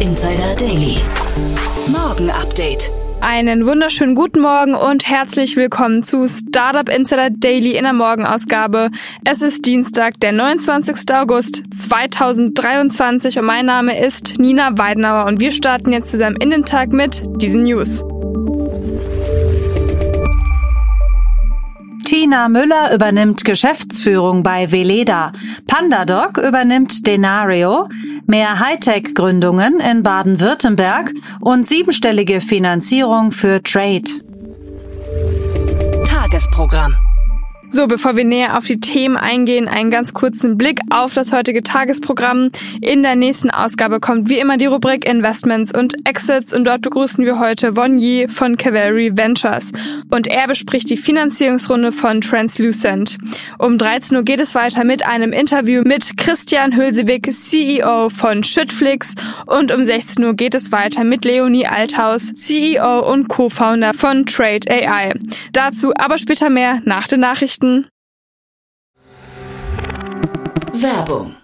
Insider Daily. Morgen Update. Einen wunderschönen guten Morgen und herzlich willkommen zu Startup Insider Daily in der Morgenausgabe. Es ist Dienstag, der 29. August 2023 und mein Name ist Nina Weidenauer und wir starten jetzt zusammen in den Tag mit diesen News. Tina Müller übernimmt Geschäftsführung bei Veleda. Pandadoc übernimmt Denario. Mehr Hightech-Gründungen in Baden-Württemberg und siebenstellige Finanzierung für Trade. Tagesprogramm. So, bevor wir näher auf die Themen eingehen, einen ganz kurzen Blick auf das heutige Tagesprogramm. In der nächsten Ausgabe kommt wie immer die Rubrik Investments und Exits und dort begrüßen wir heute Von Yi von Cavalry Ventures und er bespricht die Finanzierungsrunde von Translucent. Um 13 Uhr geht es weiter mit einem Interview mit Christian Hülsewig, CEO von Schüttflix und um 16 Uhr geht es weiter mit Leonie Althaus, CEO und Co-Founder von Trade AI. Dazu aber später mehr nach den Nachrichten. Werbung.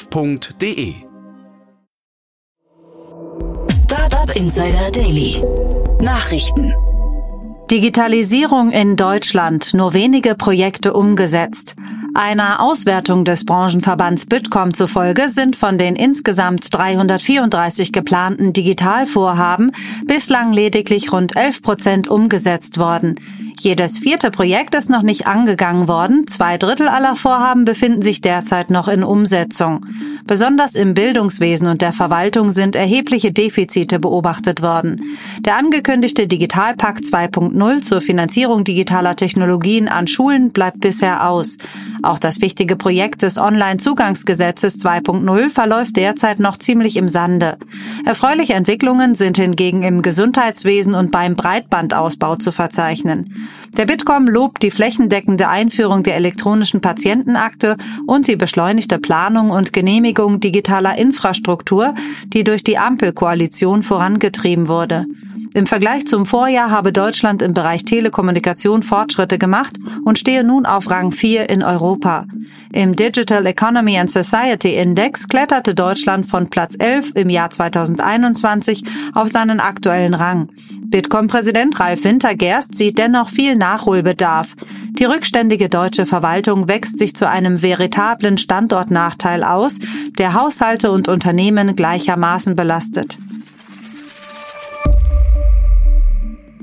www.startup.de. Startup Insider Daily. Nachrichten. Digitalisierung in Deutschland. Nur wenige Projekte umgesetzt. Einer Auswertung des Branchenverbands Bitkom zufolge sind von den insgesamt 334 geplanten Digitalvorhaben bislang lediglich rund 11 Prozent umgesetzt worden. Jedes vierte Projekt ist noch nicht angegangen worden. Zwei Drittel aller Vorhaben befinden sich derzeit noch in Umsetzung. Besonders im Bildungswesen und der Verwaltung sind erhebliche Defizite beobachtet worden. Der angekündigte Digitalpakt 2.0 zur Finanzierung digitaler Technologien an Schulen bleibt bisher aus. Auch das wichtige Projekt des Online-Zugangsgesetzes 2.0 verläuft derzeit noch ziemlich im Sande. Erfreuliche Entwicklungen sind hingegen im Gesundheitswesen und beim Breitbandausbau zu verzeichnen. Der Bitkom lobt die flächendeckende Einführung der elektronischen Patientenakte und die beschleunigte Planung und Genehmigung digitaler Infrastruktur, die durch die Ampelkoalition vorangetrieben wurde. Im Vergleich zum Vorjahr habe Deutschland im Bereich Telekommunikation Fortschritte gemacht und stehe nun auf Rang 4 in Europa. Im Digital Economy and Society Index kletterte Deutschland von Platz 11 im Jahr 2021 auf seinen aktuellen Rang. Bitkom-Präsident Ralf Wintergerst sieht dennoch viel Nachholbedarf. Die rückständige deutsche Verwaltung wächst sich zu einem veritablen Standortnachteil aus, der Haushalte und Unternehmen gleichermaßen belastet.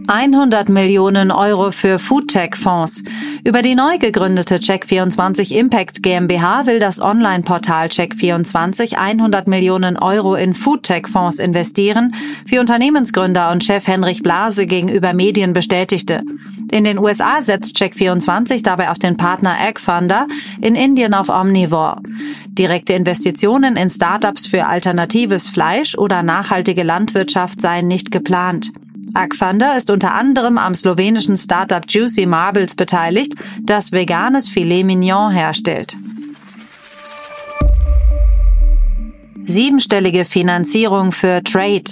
100 Millionen Euro für Foodtech-Fonds. Über die neu gegründete Check24 Impact GmbH will das Online-Portal Check24 100 Millionen Euro in Foodtech-Fonds investieren, wie Unternehmensgründer und Chef Henrich Blase gegenüber Medien bestätigte. In den USA setzt Check24 dabei auf den Partner AgFunder, in Indien auf Omnivore. Direkte Investitionen in Startups für alternatives Fleisch oder nachhaltige Landwirtschaft seien nicht geplant. Agfander ist unter anderem am slowenischen Startup Juicy Marbles beteiligt, das veganes Filet Mignon herstellt. Siebenstellige Finanzierung für Trade.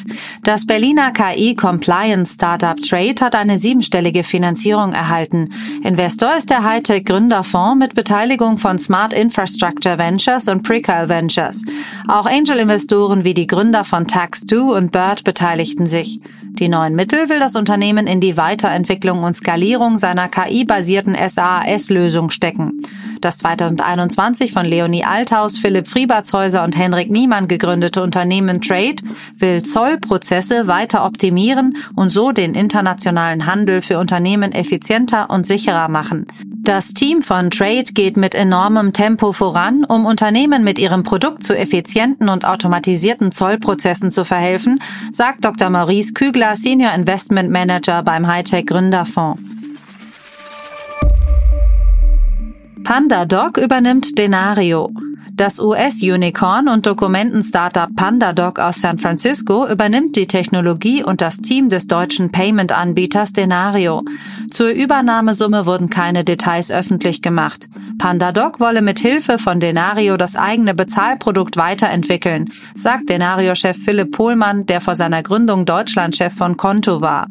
Das Berliner KI-Compliance-Startup Trade hat eine siebenstellige Finanzierung erhalten. Investor ist der Hightech-Gründerfonds mit Beteiligung von Smart Infrastructure Ventures und Precal Ventures. Auch Angel-Investoren wie die Gründer von Tax2 und Bird beteiligten sich. Die neuen Mittel will das Unternehmen in die Weiterentwicklung und Skalierung seiner KI-basierten SaaS-Lösung stecken. Das 2021 von Leonie Althaus, Philipp Friebertshäuser und Henrik Niemann gegründete Unternehmen Trade will Zollprozesse weiter optimieren und so den internationalen Handel für Unternehmen effizienter und sicherer machen. Das Team von Trade geht mit enormem Tempo voran, um Unternehmen mit ihrem Produkt zu effizienten und automatisierten Zollprozessen zu verhelfen, sagt Dr. Maurice Kügler, Senior Investment Manager beim Hightech Gründerfonds. PandaDoc übernimmt Denario. Das US-Unicorn und Dokumenten-Startup PandaDoc aus San Francisco übernimmt die Technologie und das Team des deutschen Payment-Anbieters Denario. Zur Übernahmesumme wurden keine Details öffentlich gemacht. PandaDoc wolle mit Hilfe von Denario das eigene Bezahlprodukt weiterentwickeln, sagt Denario-Chef Philipp Pohlmann, der vor seiner Gründung Deutschlandchef von Konto war.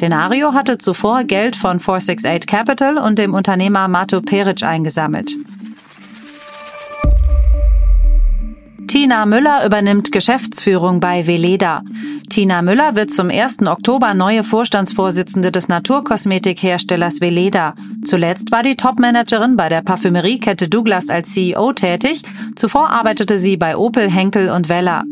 Denario hatte zuvor Geld von 468 Capital und dem Unternehmer Mato Peric eingesammelt. Tina Müller übernimmt Geschäftsführung bei Veleda. Tina Müller wird zum 1. Oktober neue Vorstandsvorsitzende des Naturkosmetikherstellers Veleda. Zuletzt war die Topmanagerin bei der Parfümeriekette Douglas als CEO tätig. Zuvor arbeitete sie bei Opel, Henkel und Weller.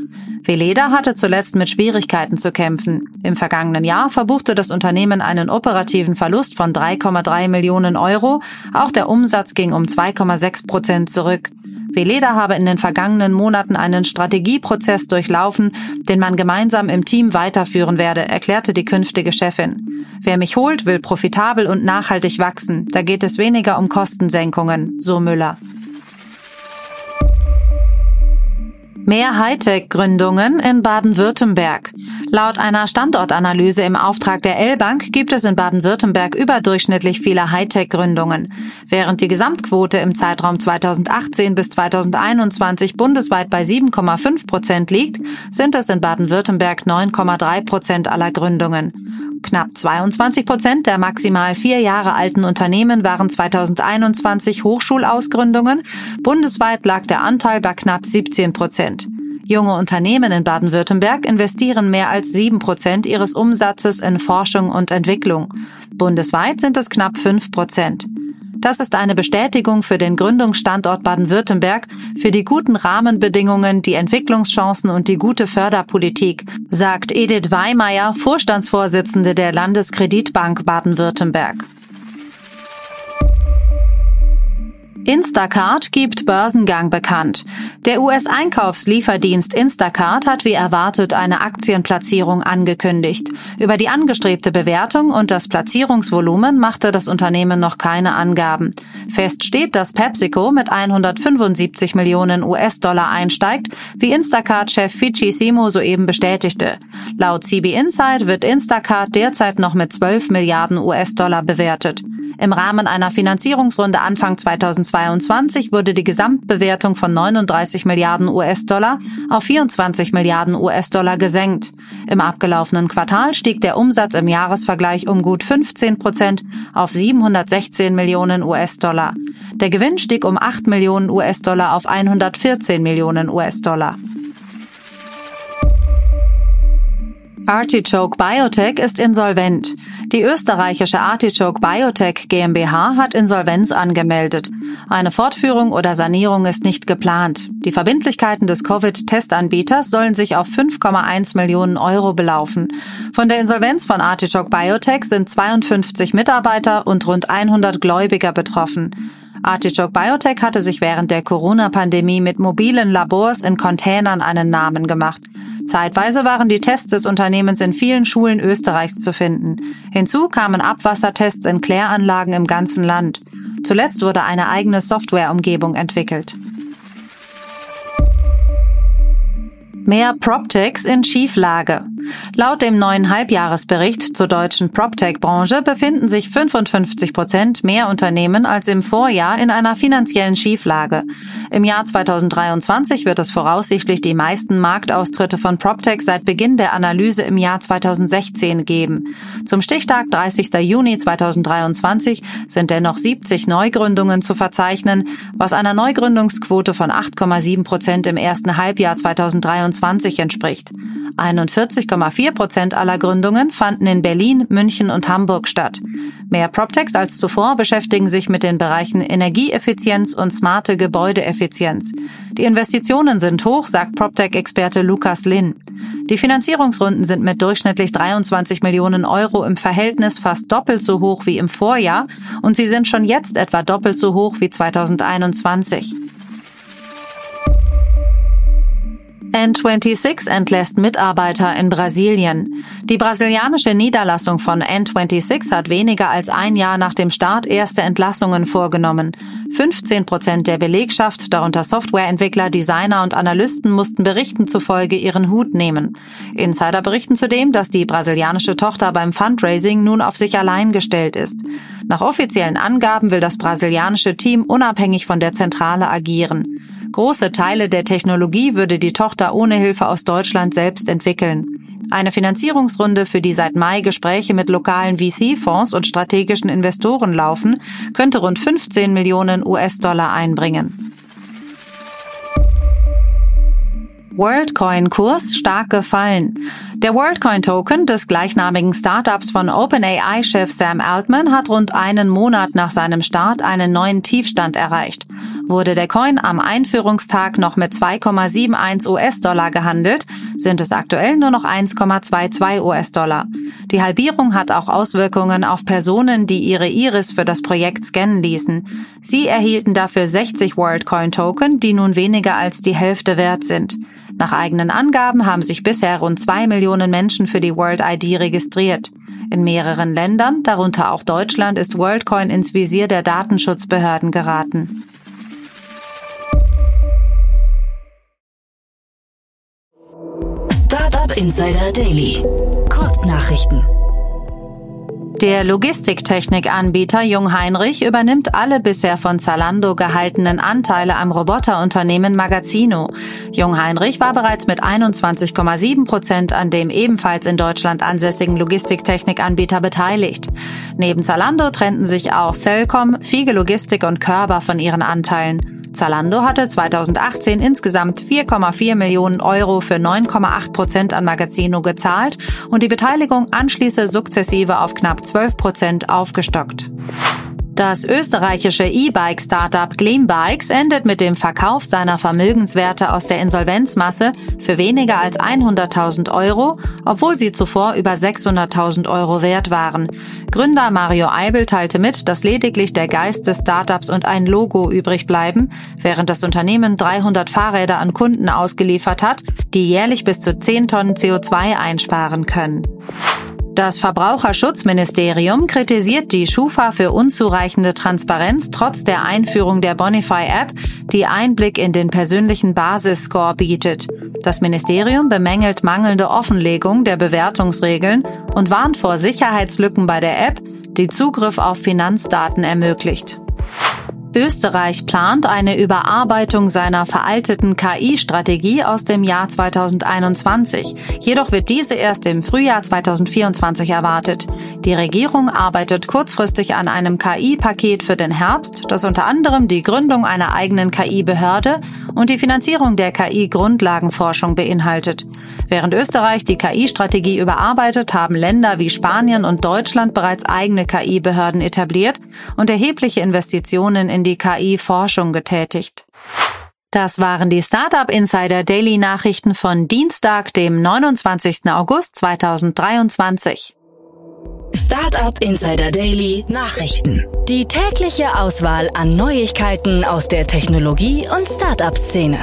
Veleda hatte zuletzt mit Schwierigkeiten zu kämpfen. Im vergangenen Jahr verbuchte das Unternehmen einen operativen Verlust von 3,3 Millionen Euro. Auch der Umsatz ging um 2,6 Prozent zurück. Veleda habe in den vergangenen Monaten einen Strategieprozess durchlaufen, den man gemeinsam im Team weiterführen werde, erklärte die künftige Chefin. Wer mich holt, will profitabel und nachhaltig wachsen. Da geht es weniger um Kostensenkungen, so Müller. Mehr Hightech-Gründungen in Baden-Württemberg. Laut einer Standortanalyse im Auftrag der L-Bank gibt es in Baden-Württemberg überdurchschnittlich viele Hightech-Gründungen. Während die Gesamtquote im Zeitraum 2018 bis 2021 bundesweit bei 7,5 Prozent liegt, sind es in Baden-Württemberg 9,3 Prozent aller Gründungen. Knapp 22 Prozent der maximal vier Jahre alten Unternehmen waren 2021 Hochschulausgründungen. Bundesweit lag der Anteil bei knapp 17 Prozent. Junge Unternehmen in Baden-Württemberg investieren mehr als sieben Prozent ihres Umsatzes in Forschung und Entwicklung. Bundesweit sind es knapp fünf Prozent. Das ist eine Bestätigung für den Gründungsstandort Baden-Württemberg, für die guten Rahmenbedingungen, die Entwicklungschancen und die gute Förderpolitik, sagt Edith Weimeyer, Vorstandsvorsitzende der Landeskreditbank Baden-Württemberg. Instacart gibt Börsengang bekannt. Der US-Einkaufslieferdienst Instacart hat wie erwartet eine Aktienplatzierung angekündigt. Über die angestrebte Bewertung und das Platzierungsvolumen machte das Unternehmen noch keine Angaben. Fest steht, dass PepsiCo mit 175 Millionen US-Dollar einsteigt, wie Instacart-Chef Fichi Simo soeben bestätigte. Laut CB Insight wird Instacart derzeit noch mit 12 Milliarden US-Dollar bewertet. Im Rahmen einer Finanzierungsrunde Anfang 2022 wurde die Gesamtbewertung von 39 Milliarden US-Dollar auf 24 Milliarden US-Dollar gesenkt. Im abgelaufenen Quartal stieg der Umsatz im Jahresvergleich um gut 15 Prozent auf 716 Millionen US-Dollar. Der Gewinn stieg um 8 Millionen US-Dollar auf 114 Millionen US-Dollar. Artichoke Biotech ist insolvent. Die österreichische Artichoke Biotech GmbH hat Insolvenz angemeldet. Eine Fortführung oder Sanierung ist nicht geplant. Die Verbindlichkeiten des Covid-Testanbieters sollen sich auf 5,1 Millionen Euro belaufen. Von der Insolvenz von Artichoke Biotech sind 52 Mitarbeiter und rund 100 Gläubiger betroffen. Artichoke Biotech hatte sich während der Corona-Pandemie mit mobilen Labors in Containern einen Namen gemacht. Zeitweise waren die Tests des Unternehmens in vielen Schulen Österreichs zu finden. Hinzu kamen Abwassertests in Kläranlagen im ganzen Land. Zuletzt wurde eine eigene Softwareumgebung entwickelt. Mehr PropTechs in Schieflage. Laut dem neuen Halbjahresbericht zur deutschen PropTech-Branche befinden sich 55 Prozent mehr Unternehmen als im Vorjahr in einer finanziellen Schieflage. Im Jahr 2023 wird es voraussichtlich die meisten Marktaustritte von PropTech seit Beginn der Analyse im Jahr 2016 geben. Zum Stichtag 30. Juni 2023 sind dennoch 70 Neugründungen zu verzeichnen, was einer Neugründungsquote von 8,7 Prozent im ersten Halbjahr 2023 entspricht. 41,4 Prozent aller Gründungen fanden in Berlin, München und Hamburg statt. Mehr PropTechs als zuvor beschäftigen sich mit den Bereichen Energieeffizienz und smarte Gebäudeeffizienz. Die Investitionen sind hoch, sagt PropTech-Experte Lukas Lin. Die Finanzierungsrunden sind mit durchschnittlich 23 Millionen Euro im Verhältnis fast doppelt so hoch wie im Vorjahr und sie sind schon jetzt etwa doppelt so hoch wie 2021. N26 entlässt Mitarbeiter in Brasilien. Die brasilianische Niederlassung von N26 hat weniger als ein Jahr nach dem Start erste Entlassungen vorgenommen. 15 Prozent der Belegschaft, darunter Softwareentwickler, Designer und Analysten, mussten Berichten zufolge ihren Hut nehmen. Insider berichten zudem, dass die brasilianische Tochter beim Fundraising nun auf sich allein gestellt ist. Nach offiziellen Angaben will das brasilianische Team unabhängig von der Zentrale agieren. Große Teile der Technologie würde die Tochter ohne Hilfe aus Deutschland selbst entwickeln. Eine Finanzierungsrunde, für die seit Mai Gespräche mit lokalen VC-Fonds und strategischen Investoren laufen, könnte rund 15 Millionen US-Dollar einbringen. WorldCoin-Kurs stark gefallen. Der WorldCoin-Token des gleichnamigen Startups von OpenAI-Chef Sam Altman hat rund einen Monat nach seinem Start einen neuen Tiefstand erreicht. Wurde der Coin am Einführungstag noch mit 2,71 US-Dollar gehandelt, sind es aktuell nur noch 1,22 US-Dollar. Die Halbierung hat auch Auswirkungen auf Personen, die ihre Iris für das Projekt scannen ließen. Sie erhielten dafür 60 WorldCoin-Token, die nun weniger als die Hälfte wert sind. Nach eigenen Angaben haben sich bisher rund zwei Millionen Menschen für die World ID registriert. In mehreren Ländern, darunter auch Deutschland, ist WorldCoin ins Visier der Datenschutzbehörden geraten. Insider Daily. Kurznachrichten. Der Logistiktechnikanbieter Jungheinrich übernimmt alle bisher von Zalando gehaltenen Anteile am Roboterunternehmen Magazino. Jungheinrich war bereits mit 21,7 Prozent an dem ebenfalls in Deutschland ansässigen Logistiktechnikanbieter beteiligt. Neben Zalando trennten sich auch Cellcom, Fiege Logistik und Körber von ihren Anteilen. Zalando hatte 2018 insgesamt 4,4 Millionen Euro für 9,8 Prozent an Magazino gezahlt und die Beteiligung anschließend sukzessive auf knapp 12 Prozent aufgestockt. Das österreichische E-Bike-Startup Gleambikes endet mit dem Verkauf seiner Vermögenswerte aus der Insolvenzmasse für weniger als 100.000 Euro, obwohl sie zuvor über 600.000 Euro wert waren. Gründer Mario Eibel teilte mit, dass lediglich der Geist des Startups und ein Logo übrig bleiben, während das Unternehmen 300 Fahrräder an Kunden ausgeliefert hat, die jährlich bis zu 10 Tonnen CO2 einsparen können. Das Verbraucherschutzministerium kritisiert die Schufa für unzureichende Transparenz trotz der Einführung der Bonify-App, die Einblick in den persönlichen Basisscore bietet. Das Ministerium bemängelt mangelnde Offenlegung der Bewertungsregeln und warnt vor Sicherheitslücken bei der App, die Zugriff auf Finanzdaten ermöglicht. Österreich plant eine Überarbeitung seiner veralteten KI-Strategie aus dem Jahr 2021. Jedoch wird diese erst im Frühjahr 2024 erwartet. Die Regierung arbeitet kurzfristig an einem KI-Paket für den Herbst, das unter anderem die Gründung einer eigenen KI-Behörde und die Finanzierung der KI-Grundlagenforschung beinhaltet. Während Österreich die KI-Strategie überarbeitet, haben Länder wie Spanien und Deutschland bereits eigene KI-Behörden etabliert und erhebliche Investitionen in die KI-Forschung getätigt. Das waren die Startup Insider Daily Nachrichten von Dienstag, dem 29. August 2023. Startup Insider Daily Nachrichten. Die tägliche Auswahl an Neuigkeiten aus der Technologie- und Startup-Szene.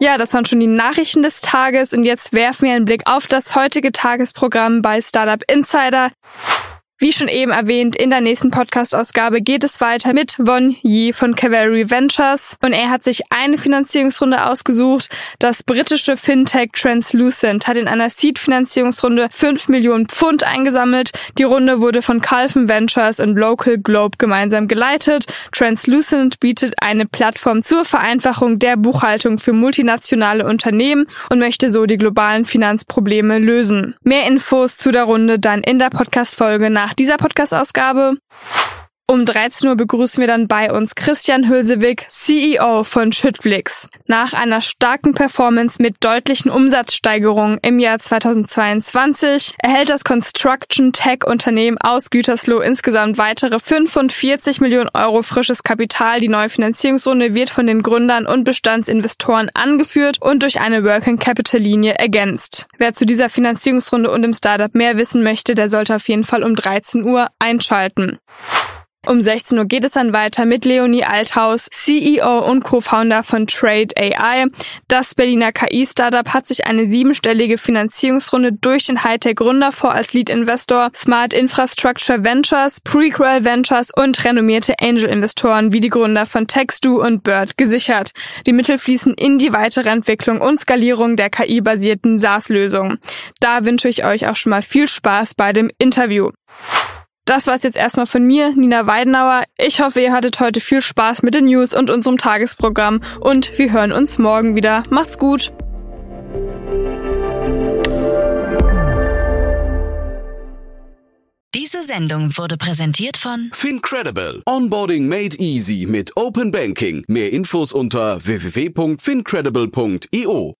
Ja, das waren schon die Nachrichten des Tages und jetzt werfen wir einen Blick auf das heutige Tagesprogramm bei Startup Insider. Wie schon eben erwähnt, in der nächsten Podcast-Ausgabe geht es weiter mit Von Yi von Cavalry Ventures und er hat sich eine Finanzierungsrunde ausgesucht. Das britische Fintech Translucent hat in einer Seed-Finanzierungsrunde 5 Millionen Pfund eingesammelt. Die Runde wurde von Calvin Ventures und Local Globe gemeinsam geleitet. Translucent bietet eine Plattform zur Vereinfachung der Buchhaltung für multinationale Unternehmen und möchte so die globalen Finanzprobleme lösen. Mehr Infos zu der Runde dann in der Podcast-Folge nach nach dieser Podcast-Ausgabe. Um 13 Uhr begrüßen wir dann bei uns Christian Hülsewig, CEO von Schüttflix. Nach einer starken Performance mit deutlichen Umsatzsteigerungen im Jahr 2022 erhält das Construction Tech Unternehmen aus Gütersloh insgesamt weitere 45 Millionen Euro frisches Kapital. Die neue Finanzierungsrunde wird von den Gründern und Bestandsinvestoren angeführt und durch eine Working Capital Linie ergänzt. Wer zu dieser Finanzierungsrunde und im Startup mehr wissen möchte, der sollte auf jeden Fall um 13 Uhr einschalten. Um 16 Uhr geht es dann weiter mit Leonie Althaus, CEO und Co-Founder von Trade AI. Das Berliner KI-Startup hat sich eine siebenstellige Finanzierungsrunde durch den Hightech-Gründer vor als Lead-Investor, Smart Infrastructure Ventures, Prequel Ventures und renommierte Angel-Investoren wie die Gründer von Textu und Bird gesichert. Die Mittel fließen in die weitere Entwicklung und Skalierung der KI-basierten SaaS-Lösung. Da wünsche ich euch auch schon mal viel Spaß bei dem Interview. Das war's jetzt erstmal von mir, Nina Weidenauer. Ich hoffe, ihr hattet heute viel Spaß mit den News und unserem Tagesprogramm und wir hören uns morgen wieder. Macht's gut! Diese Sendung wurde präsentiert von Fincredible. Onboarding made easy mit Open Banking. Mehr Infos unter www.fincredible.io.